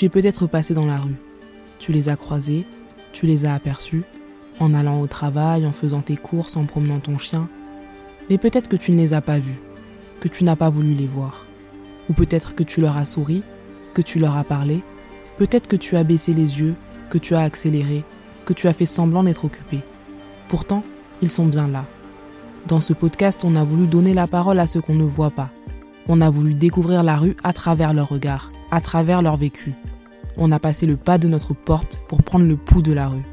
Tu es peut-être passé dans la rue. Tu les as croisés, tu les as aperçus, en allant au travail, en faisant tes courses, en promenant ton chien. Mais peut-être que tu ne les as pas vus, que tu n'as pas voulu les voir. Ou peut-être que tu leur as souri, que tu leur as parlé. Peut-être que tu as baissé les yeux, que tu as accéléré, que tu as fait semblant d'être occupé. Pourtant, ils sont bien là. Dans ce podcast, on a voulu donner la parole à ceux qu'on ne voit pas. On a voulu découvrir la rue à travers leur regard, à travers leur vécu. On a passé le pas de notre porte pour prendre le pouls de la rue.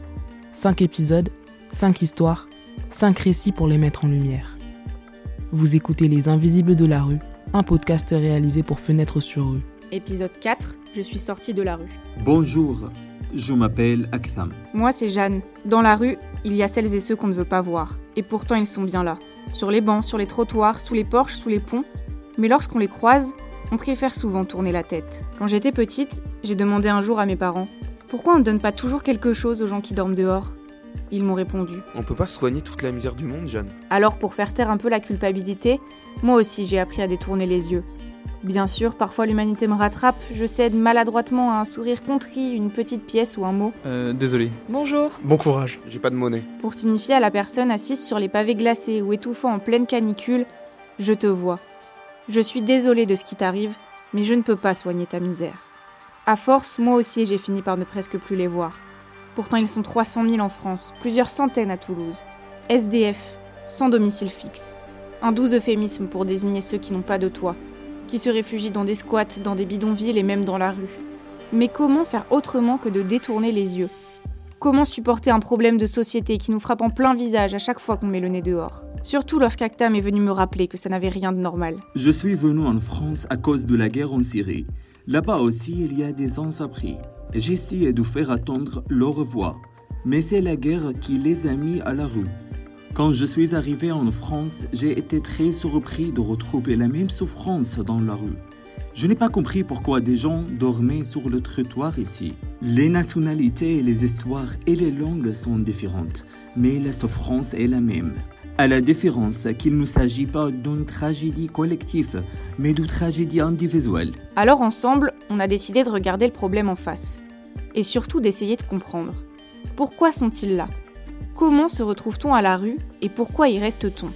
Cinq épisodes, cinq histoires, cinq récits pour les mettre en lumière. Vous écoutez Les Invisibles de la rue, un podcast réalisé pour Fenêtre sur rue. Épisode 4, je suis sortie de la rue. Bonjour, je m'appelle Aktham. Moi, c'est Jeanne. Dans la rue, il y a celles et ceux qu'on ne veut pas voir. Et pourtant, ils sont bien là. Sur les bancs, sur les trottoirs, sous les porches, sous les ponts. Mais lorsqu'on les croise, on préfère souvent tourner la tête. Quand j'étais petite, j'ai demandé un jour à mes parents Pourquoi on ne donne pas toujours quelque chose aux gens qui dorment dehors? Ils m'ont répondu On peut pas soigner toute la misère du monde, Jeanne. Alors, pour faire taire un peu la culpabilité, moi aussi j'ai appris à détourner les yeux. Bien sûr, parfois l'humanité me rattrape, je cède maladroitement à un sourire contrit, une petite pièce ou un mot. Euh, désolé. Bonjour Bon courage. J'ai pas de monnaie. Pour signifier à la personne assise sur les pavés glacés ou étouffant en pleine canicule Je te vois. Je suis désolée de ce qui t'arrive, mais je ne peux pas soigner ta misère. À force, moi aussi j'ai fini par ne presque plus les voir. Pourtant ils sont 300 000 en France, plusieurs centaines à Toulouse. SDF, sans domicile fixe. Un doux euphémisme pour désigner ceux qui n'ont pas de toit, qui se réfugient dans des squats, dans des bidonvilles et même dans la rue. Mais comment faire autrement que de détourner les yeux? Comment supporter un problème de société qui nous frappe en plein visage à chaque fois qu'on met le nez dehors? Surtout lorsqu'Actam est venu me rappeler que ça n'avait rien de normal. Je suis venu en France à cause de la guerre en Syrie. Là-bas aussi, il y a des sans-abri. J'essayais de faire attendre leur voix. Mais c'est la guerre qui les a mis à la rue. Quand je suis arrivé en France, j'ai été très surpris de retrouver la même souffrance dans la rue. Je n'ai pas compris pourquoi des gens dormaient sur le trottoir ici. Les nationalités, les histoires et les langues sont différentes, mais la souffrance est la même. À la différence qu'il ne s'agit pas d'une tragédie collective, mais d'une tragédie individuelle. Alors ensemble, on a décidé de regarder le problème en face. Et surtout d'essayer de comprendre. Pourquoi sont-ils là? Comment se retrouve-t-on à la rue? Et pourquoi y reste-t-on?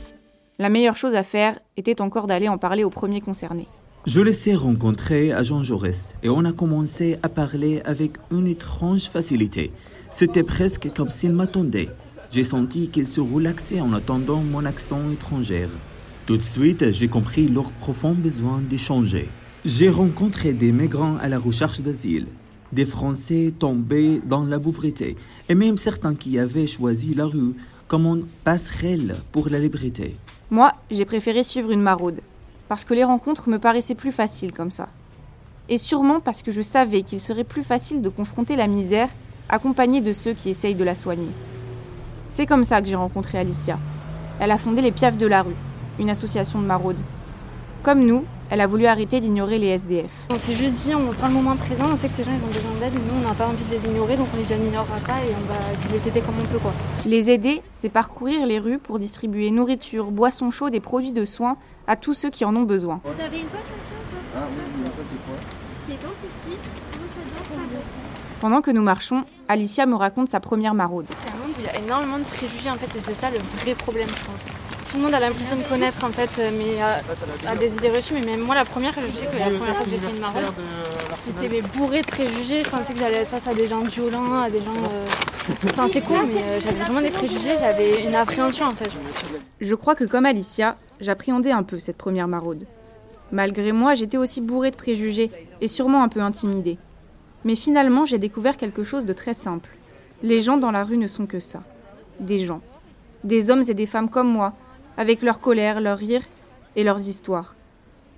La meilleure chose à faire était encore d'aller en parler aux premiers concernés. Je les ai rencontrés à Jean Jaurès et on a commencé à parler avec une étrange facilité. C'était presque comme s'ils m'attendaient. J'ai senti qu'ils se relaxaient en attendant mon accent étranger. Tout de suite, j'ai compris leur profond besoin d'échanger. J'ai rencontré des migrants à la recherche d'asile, des Français tombés dans la pauvreté, et même certains qui avaient choisi la rue comme une passerelle pour la liberté. Moi, j'ai préféré suivre une maraude, parce que les rencontres me paraissaient plus faciles comme ça. Et sûrement parce que je savais qu'il serait plus facile de confronter la misère accompagné de ceux qui essayent de la soigner. C'est comme ça que j'ai rencontré Alicia. Elle a fondé les Piafs de la rue, une association de maraude. Comme nous, elle a voulu arrêter d'ignorer les SDF. On s'est juste dit, on prend le moment présent, on sait que ces gens ils ont besoin d'aide, mais nous on n'a pas envie de les ignorer, donc on les ignorera pas et on va les aider comme on peut quoi. Les aider, c'est parcourir les rues pour distribuer nourriture, boissons chaudes et produits de soins à tous ceux qui en ont besoin. Vous avez une poche monsieur? Ah oui, ça c'est quoi? C'est dentifrice, Pendant que nous marchons, Alicia me raconte sa première maraude. C'est un monde où il y a énormément de préjugés en fait et c'est ça le vrai problème je pense. Tout le monde a l'impression de connaître en fait, mais a, a des idées reçues. Mais même moi, la première, je sais que la première fois que j'ai fait une maraude, j'étais mais bourrée de préjugés. Je pensais que j'allais être face à des gens violents, à des gens. euh, Enfin, c'est con, mais euh, j'avais vraiment des préjugés. J'avais une appréhension en fait. Je crois que comme Alicia, j'appréhendais un peu cette première maraude. Malgré moi, j'étais aussi bourrée de préjugés et sûrement un peu intimidée. Mais finalement, j'ai découvert quelque chose de très simple. Les gens dans la rue ne sont que ça. Des gens. Des hommes et des femmes comme moi, avec leur colère, leur rire et leurs histoires.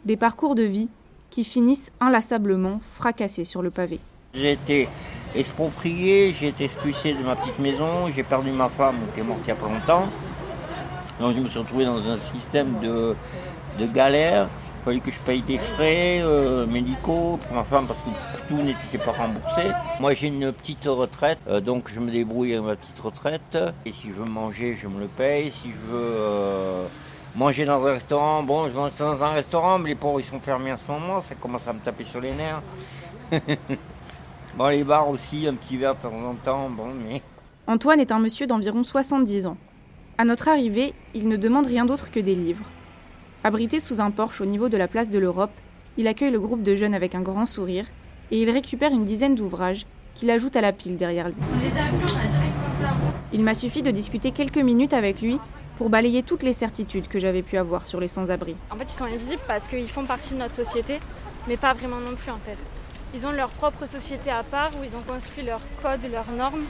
Des parcours de vie qui finissent inlassablement fracassés sur le pavé. J'ai été exproprié, j'ai été expulsé de ma petite maison, j'ai perdu ma femme qui est morte il n'y a pas longtemps. Donc je me suis retrouvé dans un système de, de galère. Il fallait que je paye des frais euh, médicaux pour ma femme parce que tout n'était pas remboursé. Moi j'ai une petite retraite, euh, donc je me débrouille avec ma petite retraite. Et si je veux manger, je me le paye. Si je veux euh, manger dans un restaurant, bon, je mange dans un restaurant, mais les pauvres ils sont fermés en ce moment, ça commence à me taper sur les nerfs. Bon, les bars aussi, un petit verre de temps en temps, bon, mais. Antoine est un monsieur d'environ 70 ans. À notre arrivée, il ne demande rien d'autre que des livres. Abrité sous un porche au niveau de la place de l'Europe, il accueille le groupe de jeunes avec un grand sourire et il récupère une dizaine d'ouvrages qu'il ajoute à la pile derrière lui. Il m'a suffi de discuter quelques minutes avec lui pour balayer toutes les certitudes que j'avais pu avoir sur les sans-abri. En fait, ils sont invisibles parce qu'ils font partie de notre société, mais pas vraiment non plus en fait. Ils ont leur propre société à part où ils ont construit leurs codes, leurs normes.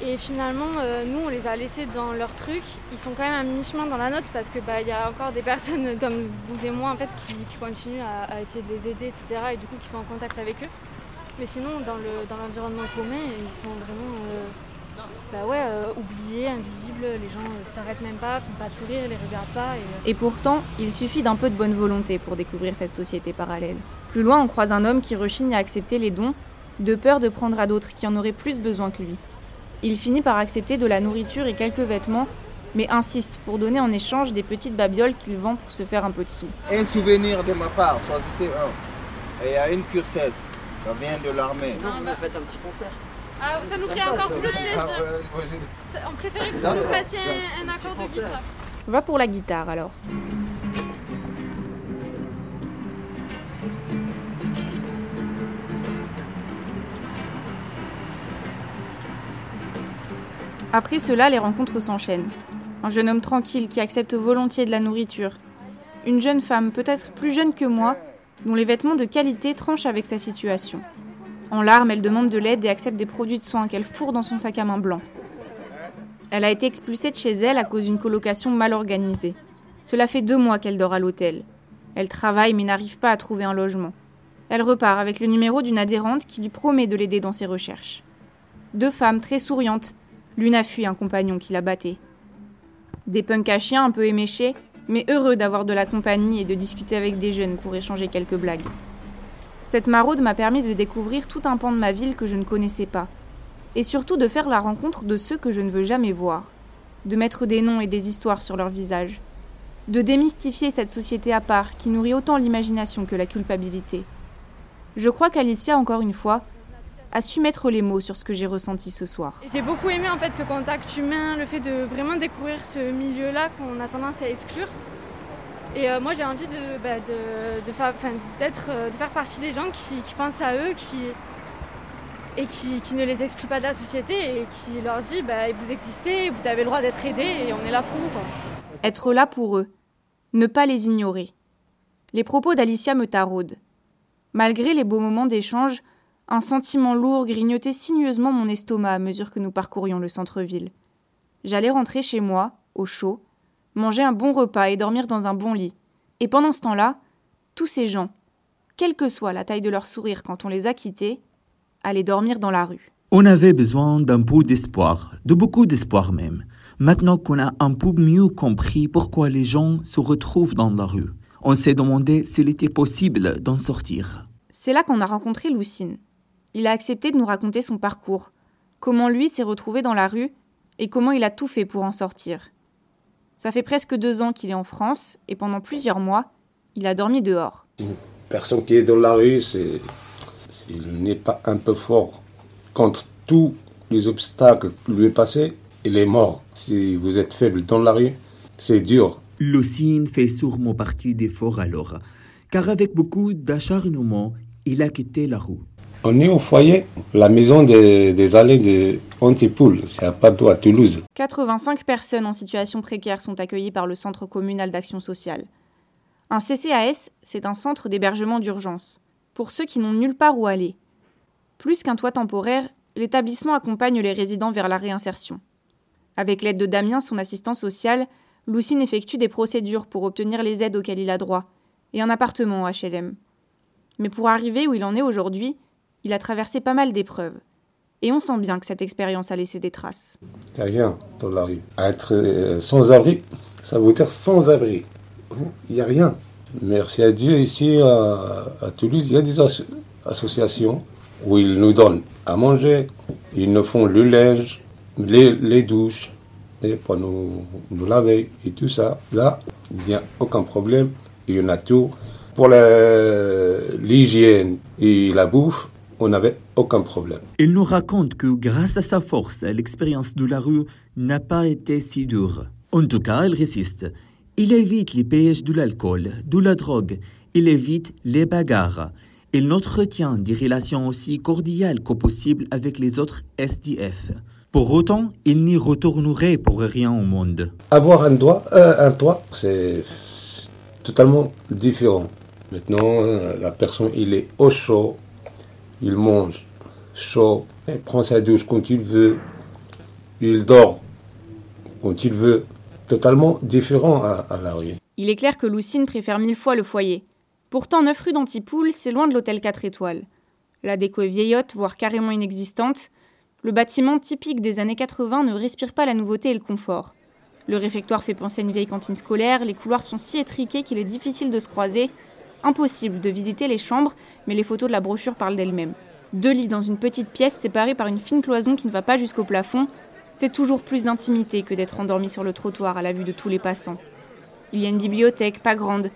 Et finalement, euh, nous, on les a laissés dans leur truc. Ils sont quand même à mi-chemin dans la note parce qu'il bah, y a encore des personnes comme vous et moi en fait, qui, continuent à, essayer de les aider, etc. Et du coup, qui sont en contact avec eux. Mais sinon, dans l'environnement le, dans commun, ils sont vraiment euh, bah ouais, euh, oubliés, invisibles. Les gens ne s'arrêtent même pas, font pas sourire, les regardent pas. Et, et pourtant, il suffit d'un peu de bonne volonté pour découvrir cette société parallèle. Plus loin, on croise un homme qui rechigne à accepter les dons, de peur de prendre à d'autres qui en auraient plus besoin que lui. Il finit par accepter de la nourriture et quelques vêtements, mais insiste pour donner en échange des petites babioles qu'il vend pour se faire un peu de sous. Un souvenir de ma part, choisissez un. Et il y a une cursesse, ça vient de l'armée. Sinon, vous faites un petit concert. Ah, ça nous ferait encore plus plaisir. On préférait que vous nous fassiez un, un accord de guitare. Va pour la guitare alors. Après cela, les rencontres s'enchaînent. Un jeune homme tranquille qui accepte volontiers de la nourriture. Une jeune femme, peut-être plus jeune que moi, dont les vêtements de qualité tranchent avec sa situation. En larmes, elle demande de l'aide et accepte des produits de soins qu'elle fourre dans son sac à main blanc. Elle a été expulsée de chez elle à cause d'une colocation mal organisée. Cela fait deux mois qu'elle dort à l'hôtel. Elle travaille mais n'arrive pas à trouver un logement. Elle repart avec le numéro d'une adhérente qui lui promet de l'aider dans ses recherches. Deux femmes très souriantes L'une a fui un compagnon qui la battait. Des punks à chiens un peu éméchés, mais heureux d'avoir de la compagnie et de discuter avec des jeunes pour échanger quelques blagues. Cette maraude m'a permis de découvrir tout un pan de ma ville que je ne connaissais pas, et surtout de faire la rencontre de ceux que je ne veux jamais voir, de mettre des noms et des histoires sur leur visage, de démystifier cette société à part qui nourrit autant l'imagination que la culpabilité. Je crois qu'Alicia, encore une fois, a su mettre les mots sur ce que j'ai ressenti ce soir. J'ai beaucoup aimé en fait ce contact humain, le fait de vraiment découvrir ce milieu-là qu'on a tendance à exclure. Et euh, moi j'ai envie de, bah, de, de, fa d'être, euh, de faire partie des gens qui, qui pensent à eux qui, et qui, qui, ne les excluent pas de la société et qui leur dit bah, vous existez, vous avez le droit d'être aidés et on est là pour vous. Quoi. Être là pour eux, ne pas les ignorer. Les propos d'Alicia me taraudent. Malgré les beaux moments d'échange, un sentiment lourd grignotait sinueusement mon estomac à mesure que nous parcourions le centre-ville. J'allais rentrer chez moi, au chaud, manger un bon repas et dormir dans un bon lit. Et pendant ce temps-là, tous ces gens, quelle que soit la taille de leur sourire quand on les a quittés, allaient dormir dans la rue. On avait besoin d'un peu d'espoir, de beaucoup d'espoir même. Maintenant qu'on a un peu mieux compris pourquoi les gens se retrouvent dans la rue, on s'est demandé s'il était possible d'en sortir. C'est là qu'on a rencontré Lucine. Il a accepté de nous raconter son parcours, comment lui s'est retrouvé dans la rue et comment il a tout fait pour en sortir. Ça fait presque deux ans qu'il est en France et pendant plusieurs mois, il a dormi dehors. Une personne qui est dans la rue, c'est s'il n'est pas un peu fort contre tous les obstacles qui lui est passé, il est mort. Si vous êtes faible dans la rue, c'est dur. Lucine fait sûrement partie des forts alors, car avec beaucoup d'acharnement, il a quitté la rue. On est au foyer, la maison des, allées de Antipoul, c'est à Padoue, à Toulouse. 85 personnes en situation précaire sont accueillies par le Centre communal d'action sociale. Un CCAS, c'est un centre d'hébergement d'urgence, pour ceux qui n'ont nulle part où aller. Plus qu'un toit temporaire, l'établissement accompagne les résidents vers la réinsertion. Avec l'aide de Damien, son assistant social, Lucine effectue des procédures pour obtenir les aides auxquelles il a droit, et un appartement au HLM. Mais pour arriver où il en est aujourd'hui, il a traversé pas mal d'épreuves. Et on sent bien que cette expérience a laissé des traces. Il n'y a rien dans la rue. Être euh, sans abri, ça veut dire sans abri. Il n'y a rien. Merci à Dieu, ici à, Toulouse, il y a des as associations où ils nous donnent à manger, ils nous font le linge, les, les douches, et pour nous, nous laver et tout ça. Là, il n'y a aucun problème, il y en a tout. Pour l'hygiène et la bouffe, on n'avait aucun problème. Il nous raconte que grâce à sa force, l'expérience de la rue n'a pas été si dure. En tout cas, il résiste. Il évite les pièges de l'alcool, de la drogue. Il évite les bagarres. Il entretient des relations aussi cordiales que possible avec les autres SDF. Pour autant, il n'y retournerait pour rien au monde. Avoir un, doigt, euh, un toit, c'est totalement différent. Maintenant, euh, la personne, il est au chaud, il mange chaud, prend sa douche quand il veut, il dort quand il veut. Totalement différent à, la rue. Il est clair que Lucine préfère mille fois le foyer. Pourtant, 9 rue d'Antipoul, c'est loin de l'hôtel 4 étoiles. La déco est vieillotte, voire carrément inexistante. Le bâtiment typique des années 80 ne respire pas la nouveauté et le confort. Le réfectoire fait penser à une vieille cantine scolaire, les couloirs sont si étriqués qu'il est difficile de se croiser. Impossible de visiter les chambres, mais les photos de la brochure parlent d'elles-mêmes. Deux lits dans une petite pièce séparée par une fine cloison qui ne va pas jusqu'au plafond, c'est toujours plus d'intimité que d'être endormi sur le trottoir à la vue de tous les passants. Il y a une bibliothèque, pas grande,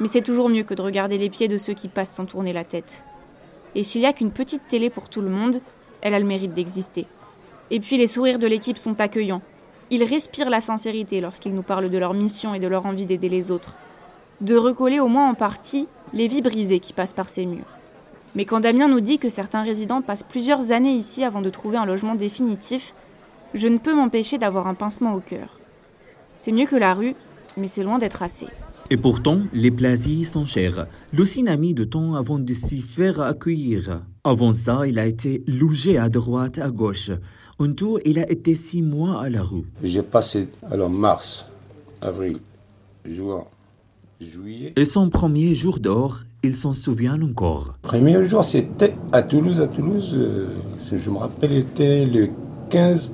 mais c'est toujours mieux que de regarder les pieds de ceux qui passent sans tourner la tête. Et s'il n'y a qu'une petite télé pour tout le monde, elle a le mérite d'exister. Et puis les sourires de l'équipe sont accueillants. Ils respirent la sincérité lorsqu'ils nous parlent de leur mission et de leur envie d'aider les autres. De recoller au moins en partie les vies brisées qui passent par ces murs. Mais quand Damien nous dit que certains résidents passent plusieurs années ici avant de trouver un logement définitif, je ne peux m'empêcher d'avoir un pincement au cœur. C'est mieux que la rue, mais c'est loin d'être assez. Et pourtant, les plaisirs sont chers. Lucine a mis de temps avant de s'y faire accueillir. Avant ça, il a été logé à droite, à gauche. En tout, il a été six mois à la rue. J'ai passé alors mars, avril, juin. Et son premier jour d'or, il s'en souvient encore. Premier jour, c'était à Toulouse. À Toulouse, euh, si je me rappelle, était le 15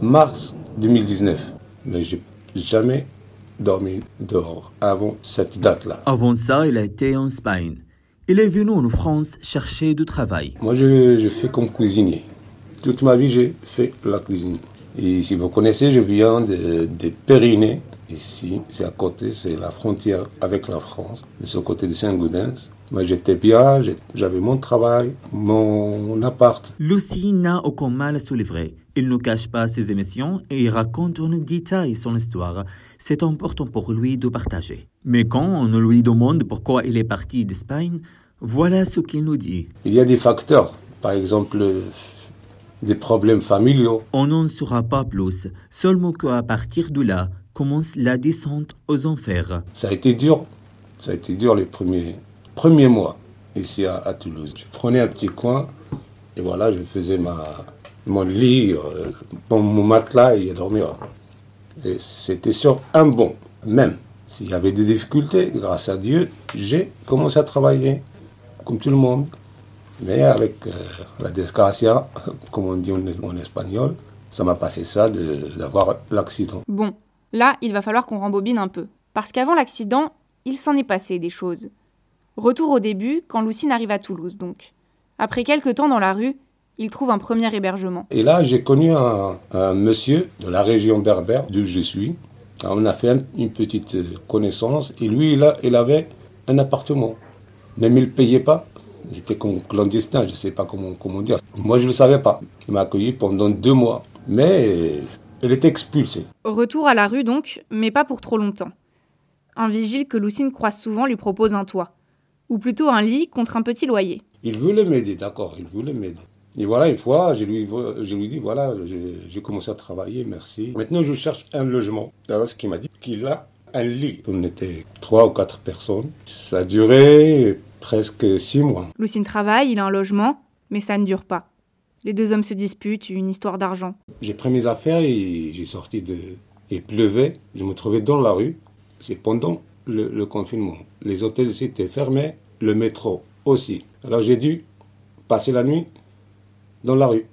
mars 2019. Mais j'ai jamais dormi dehors avant cette date-là. Avant ça, il a été en Espagne. Il est venu en France chercher du travail. Moi, je, je fais comme cuisinier. Toute ma vie, j'ai fait la cuisine. Et si vous connaissez, je viens de, de Périnée. Ici, c'est à côté, c'est la frontière avec la France. De ce côté de Saint-Gaudens. Moi, j'étais bien, j'avais mon travail, mon appart. Lucie n'a aucun mal à se livrer. Il ne cache pas ses émotions et il raconte en détail son histoire. C'est important pour lui de partager. Mais quand on lui demande pourquoi il est parti d'Espagne, voilà ce qu'il nous dit. Il y a des facteurs, par exemple, des problèmes familiaux. On n'en saura pas plus, seulement qu'à partir de là commence la descente aux enfers. Ça a été dur, ça a été dur les premiers, premiers mois ici à, à Toulouse. Je prenais un petit coin et voilà, je faisais ma, mon lit, euh, mon matelas et dormir. Et c'était sur un bon, même. S'il y avait des difficultés, grâce à Dieu, j'ai commencé à travailler, comme tout le monde. Mais avec euh, la desgracia, comme on dit en, en espagnol, ça m'a passé ça de- d'avoir l'accident. Bon, là, il va falloir qu'on rembobine un peu. Parce qu'avant l'accident, il s'en est passé des choses. Retour au début, quand Lucine arrive à Toulouse, donc. Après quelques temps dans la rue, il trouve un premier hébergement. Et là, j'ai connu un, monsieur de la région berbère, d'où je suis. On a fait un- une petite connaissance. Et lui, il, a- il avait un appartement. Même il ne payait pas. Comme clandestin, je ne sais pas comment, comment dire. Moi, je ne le savais pas. Il m'a accueilli pendant deux mois. Mais euh, il était expulsé. Retour à la rue donc, mais pas pour trop longtemps. Un vigile que Lucine croise souvent lui propose un toit. Ou plutôt un lit contre un petit loyer. Il voulait m'aider, d'accord, il voulait m'aider. Et voilà, une fois, je lui, je lui dis, voilà, j'ai j'ai commencé à travailler, merci. Maintenant, je cherche un logement. Alors, ce qu'il m'a dit, qu'il a un lit. On était trois ou quatre personnes. Ça a duré presque six mois. Lucine travaille, il a un logement, mais ça ne dure pas. Les deux hommes se disputent, une histoire d'argent. J'ai pris mes affaires et j'ai sorti de... Il pleuvait, je me trouvais dans la rue. C'est pendant le, le confinement. Les hôtels étaient fermés, le métro aussi. Alors j'ai dû passer la nuit dans la rue.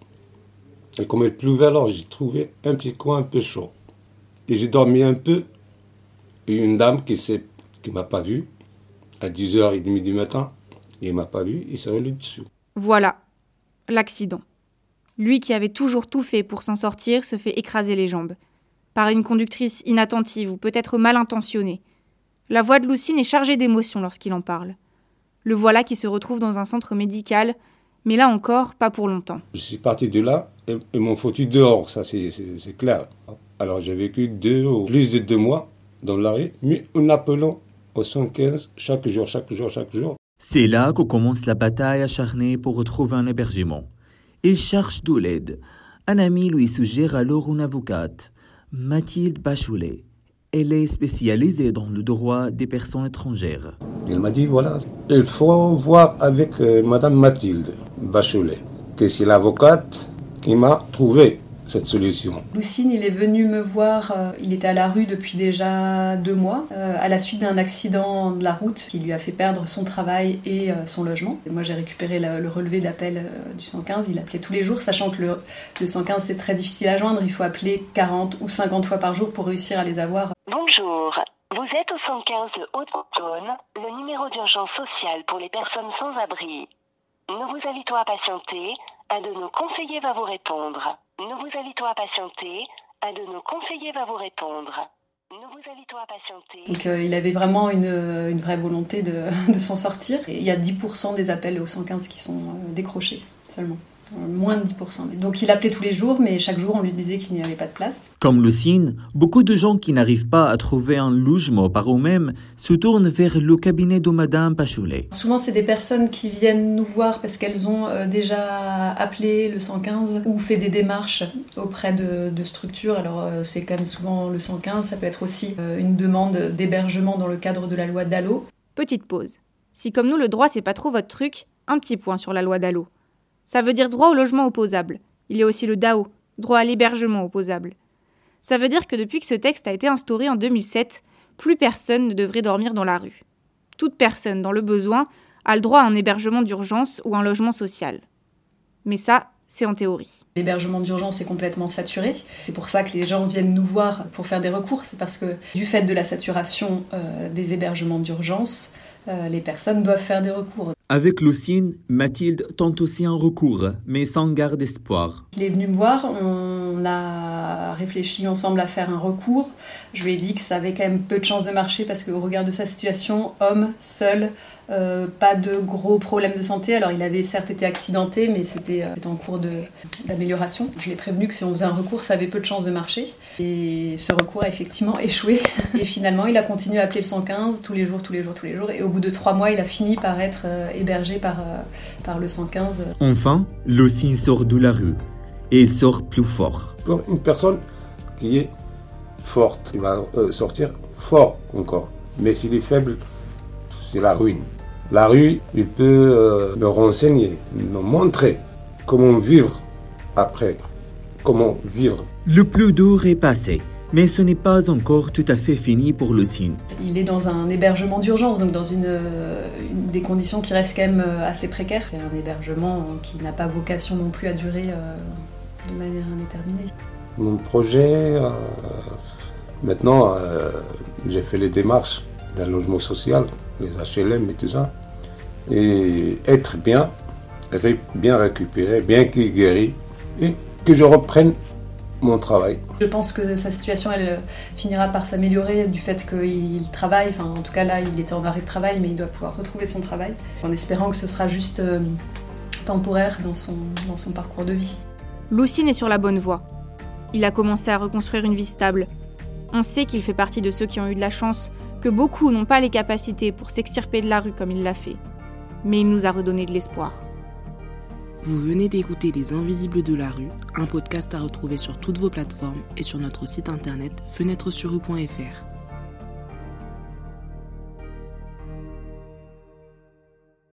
Et comme il pleuvait, alors j'ai trouvé un petit coin un peu chaud. Et j'ai dormi un peu. Et une dame qui ne qui m'a pas vu, à 10h30 du matin, et il m'a pas vu, il s'est relu dessus. Voilà, l'accident. Lui qui avait toujours tout fait pour s'en sortir se fait écraser les jambes. Par une conductrice inattentive ou peut-être mal intentionnée. La voix de Lucine est chargée d'émotion lorsqu'il en parle. Le voilà qui se retrouve dans un centre médical Mais là encore, pas pour longtemps. Je suis parti de là et ils m'ont foutu dehors, ça c'est clair. Alors j'ai vécu deux ou plus de deux mois dans la rue, mais en appelant au 115 chaque jour, chaque jour, chaque jour. C'est là que commence la bataille acharnée pour retrouver un hébergement. Il cherche de l'aide. Un ami lui suggère alors une avocate, Mathilde Bachoulet. Elle est spécialisée dans le droit des personnes étrangères. Il m'a dit voilà, il faut voir avec euh, Madame Mathilde Bachoulet, que c'est l'avocate qui m'a trouvé cette solution. Lucine, il est venu me voir, euh, il était à la rue depuis déjà deux mois, euh, à la suite d'un accident de la route qui lui a fait perdre son travail et euh, son logement. Et moi j'ai récupéré le, relevé d'appel du 115, il appelait tous les jours, sachant que le, le 115 c'est très difficile à joindre, il faut appeler 40 ou 50 fois par jour pour réussir à les avoir. Bonjour, vous êtes au 115 de Haute-Saône, le numéro d'urgence sociale pour les personnes sans abri. Nous vous invitons à patienter, un de nos conseillers va vous répondre. Nous vous invitons à patienter. Un de nos conseillers va vous répondre. Nous vous invitons à patienter. Donc euh, il avait vraiment une, une vraie volonté de, de s'en sortir. Et il y a 10% des appels au 115 qui sont euh, décrochés seulement moins de 10%. Donc il appelait tous les jours, mais chaque jour on lui disait qu'il n'y avait pas de place. Comme Lucine, beaucoup de gens qui n'arrivent pas à trouver un logement par eux-mêmes se tournent vers le cabinet de Madame Pachoulet. Souvent c'est des personnes qui viennent nous voir parce qu'elles ont euh, déjà appelé le 115 ou fait des démarches auprès de, structures. Alors euh, c'est quand même souvent le 115, ça peut être aussi euh, une demande d'hébergement dans le cadre de la loi DALO. Petite pause. Si comme nous le droit c'est pas trop votre truc, un petit point sur la loi DALO. Ça veut dire droit au logement opposable. Il y a aussi le DAO, droit à l'hébergement opposable. Ça veut dire que depuis que ce texte a été instauré en 2007, plus personne ne devrait dormir dans la rue. Toute personne dans le besoin a le droit à un hébergement d'urgence ou un logement social. Mais ça, c'est en théorie. L'hébergement d'urgence est complètement saturé. C'est pour ça que les gens viennent nous voir pour faire des recours. C'est parce que du fait de la saturation euh, des hébergements d'urgence, euh, les personnes doivent faire des recours. Avec Lucine, Mathilde tente aussi un recours, mais sans garde d'espoir. Il est venu me voir, on a réfléchi ensemble à faire un recours. Je lui ai dit que ça avait quand même peu de chances de marcher parce qu'au regard de sa situation, homme, seul, euh, pas de gros problèmes de santé. Alors il avait certes été accidenté, mais c'était euh, en cours d'amélioration. Je l'ai prévenu que si on faisait un recours, ça avait peu de chances de marcher. Et ce recours a effectivement échoué. Et finalement, il a continué à appeler le 115 tous les jours, tous les jours, tous les jours. Et au bout de trois mois, il a fini par être euh, hébergé par, par le 115. Enfin, Lucine sort de la rue. Et il sort plus fort. Pour une personne qui est forte, il va sortir fort encore. Mais s'il est faible, c'est la ruine. La rue, il peut euh, me renseigner, me montrer comment vivre après, comment vivre. Le plus dur est passé. Mais ce n'est pas encore tout à fait fini pour le signe. Il est dans un hébergement d'urgence, donc dans une, des conditions qui restent quand même euh, assez précaires. C'est un hébergement qui n'a pas vocation non plus à durer euh, de manière indéterminée. Mon projet, maintenant, j'ai fait les démarches d'un logement social, les HLM et tout ça et être bien, bien récupéré, bien guéri, et que je reprenne mon travail. Je pense que sa situation, elle finira par s'améliorer du fait qu'il travaille. Enfin, en tout cas, là, il était en arrêt de travail, mais il doit pouvoir retrouver son travail, en espérant que ce sera juste euh, temporaire dans son, dans son parcours de vie. Lucine est sur la bonne voie. Il a commencé à reconstruire une vie stable. On sait qu'il fait partie de ceux qui ont eu de la chance, que beaucoup n'ont pas les capacités pour s'extirper de la rue comme il l'a fait mais il nous a redonné de l'espoir. Vous venez d'écouter Les Invisibles de la rue, un podcast à retrouver sur toutes vos plateformes et sur notre site internet fenêtre